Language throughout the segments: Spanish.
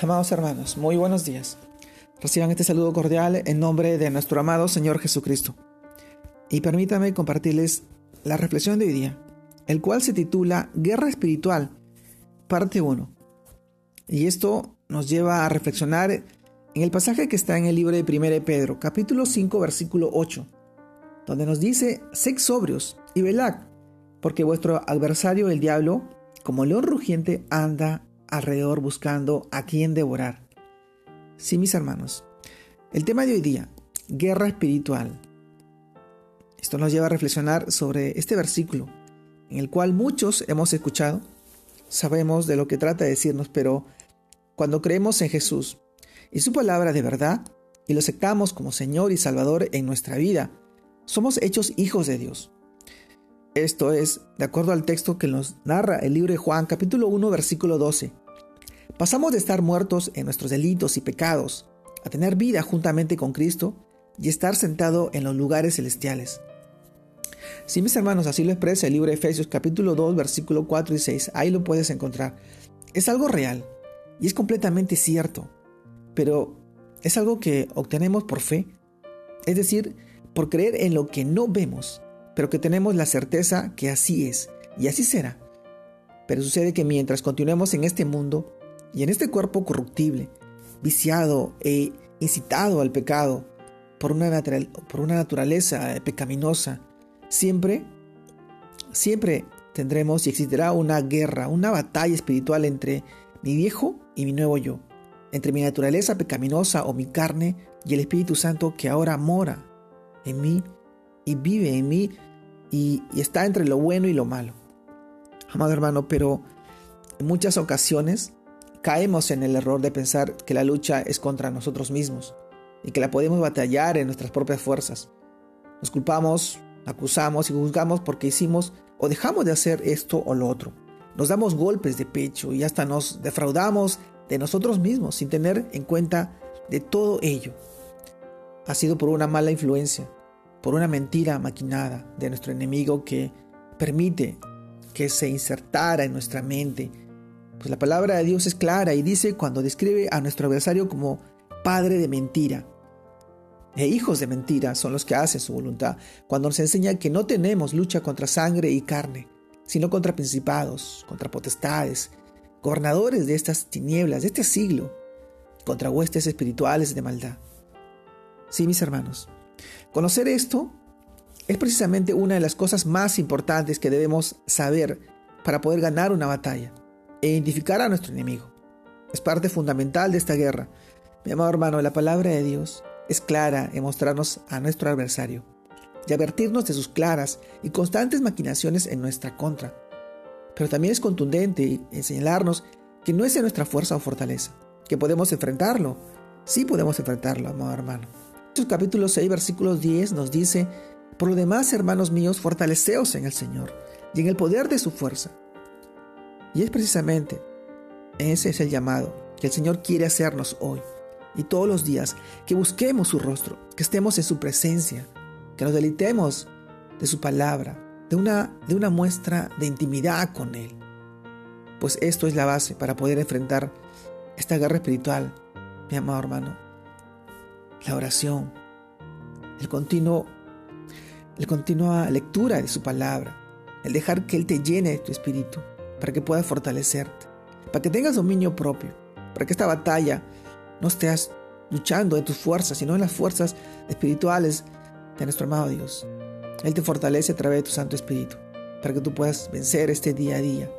Amados hermanos, muy buenos días. Reciban este saludo cordial en nombre de nuestro amado Señor Jesucristo. Y permítame compartirles la reflexión de hoy día, el cual se titula Guerra Espiritual, parte 1. Y esto nos lleva a reflexionar en el pasaje que está en el libro de 1 Pedro, capítulo 5, versículo 8, donde nos dice, Sed sobrios y velad, porque vuestro adversario el diablo, como león rugiente, anda alrededor buscando a quién devorar. Sí, mis hermanos. El tema de hoy día, guerra espiritual. Esto nos lleva a reflexionar sobre este versículo, en el cual muchos hemos escuchado, sabemos de lo que trata de decirnos, pero cuando creemos en Jesús y su palabra de verdad y lo aceptamos como Señor y Salvador en nuestra vida, somos hechos hijos de Dios. Esto es, de acuerdo al texto que nos narra el libro de Juan capítulo 1 versículo 12. Pasamos de estar muertos en nuestros delitos y pecados a tener vida juntamente con Cristo y estar sentado en los lugares celestiales. Si mis hermanos así lo expresa el libro de Efesios capítulo 2 versículo 4 y 6, ahí lo puedes encontrar. Es algo real y es completamente cierto, pero es algo que obtenemos por fe, es decir, por creer en lo que no vemos pero que tenemos la certeza que así es y así será. Pero sucede que mientras continuemos en este mundo y en este cuerpo corruptible, viciado e incitado al pecado por una, por una naturaleza pecaminosa, siempre, siempre tendremos y existirá una guerra, una batalla espiritual entre mi viejo y mi nuevo yo, entre mi naturaleza pecaminosa o mi carne y el Espíritu Santo que ahora mora en mí y vive en mí y, está entre lo bueno y lo malo. Amado hermano, pero en muchas ocasiones caemos en el error de pensar que la lucha es contra nosotros mismos y que la podemos batallar en nuestras propias fuerzas. Nos culpamos, acusamos y juzgamos porque hicimos o dejamos de hacer esto o lo otro. Nos damos golpes de pecho y hasta nos defraudamos de nosotros mismos sin tener en cuenta de todo ello. Ha sido por una mala influencia, por una mentira maquinada de nuestro enemigo que permite que se insertara en nuestra mente. Pues la palabra de Dios es clara y dice cuando describe a nuestro adversario como padre de mentira. E hijos de mentira son los que hacen su voluntad, cuando nos enseña que no tenemos lucha contra sangre y carne, sino contra principados, contra potestades, gobernadores de estas tinieblas, de este siglo, contra huestes espirituales de maldad. Sí, mis hermanos, Conocer esto es precisamente una de las cosas más importantes que debemos saber para poder ganar una batalla e identificar a nuestro enemigo. Es parte fundamental de esta guerra. Mi amado hermano, la palabra de Dios es clara en mostrarnos a nuestro adversario y advertirnos de sus claras y constantes maquinaciones en nuestra contra. Pero también es contundente en señalarnos que no es en nuestra fuerza o fortaleza, que podemos enfrentarlo. Sí podemos enfrentarlo, amado hermano capítulo 6, versículo 10 nos dice, por lo demás, hermanos míos, fortaleceos en el Señor y en el poder de su fuerza. Y es precisamente ese es el llamado que el Señor quiere hacernos hoy y todos los días, que busquemos su rostro, que estemos en su presencia, que nos deleitemos de su palabra, de una, de una muestra de intimidad con Él. Pues esto es la base para poder enfrentar esta guerra espiritual, mi amado hermano la oración, el continuo, la continua lectura de su palabra, el dejar que Él te llene de tu espíritu, para que puedas fortalecerte, para que tengas dominio propio, para que esta batalla no estés luchando en tus fuerzas, sino en las fuerzas espirituales de nuestro amado Dios. Él te fortalece a través de tu Santo Espíritu, para que tú puedas vencer este día a día,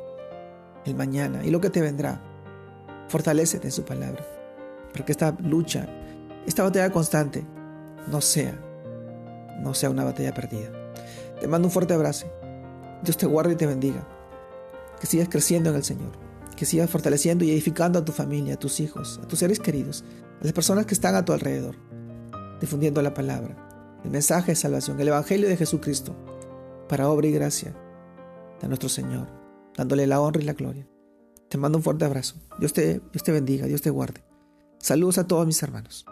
el mañana y lo que te vendrá. Fortalécete en su palabra, para que esta lucha esta batalla constante no sea, no sea una batalla perdida. Te mando un fuerte abrazo. Dios te guarde y te bendiga. Que sigas creciendo en el Señor. Que sigas fortaleciendo y edificando a tu familia, a tus hijos, a tus seres queridos, a las personas que están a tu alrededor, difundiendo la palabra, el mensaje de salvación, el Evangelio de Jesucristo, para obra y gracia de nuestro Señor, dándole la honra y la gloria. Te mando un fuerte abrazo. Dios te, Dios te bendiga, Dios te guarde. Saludos a todos mis hermanos.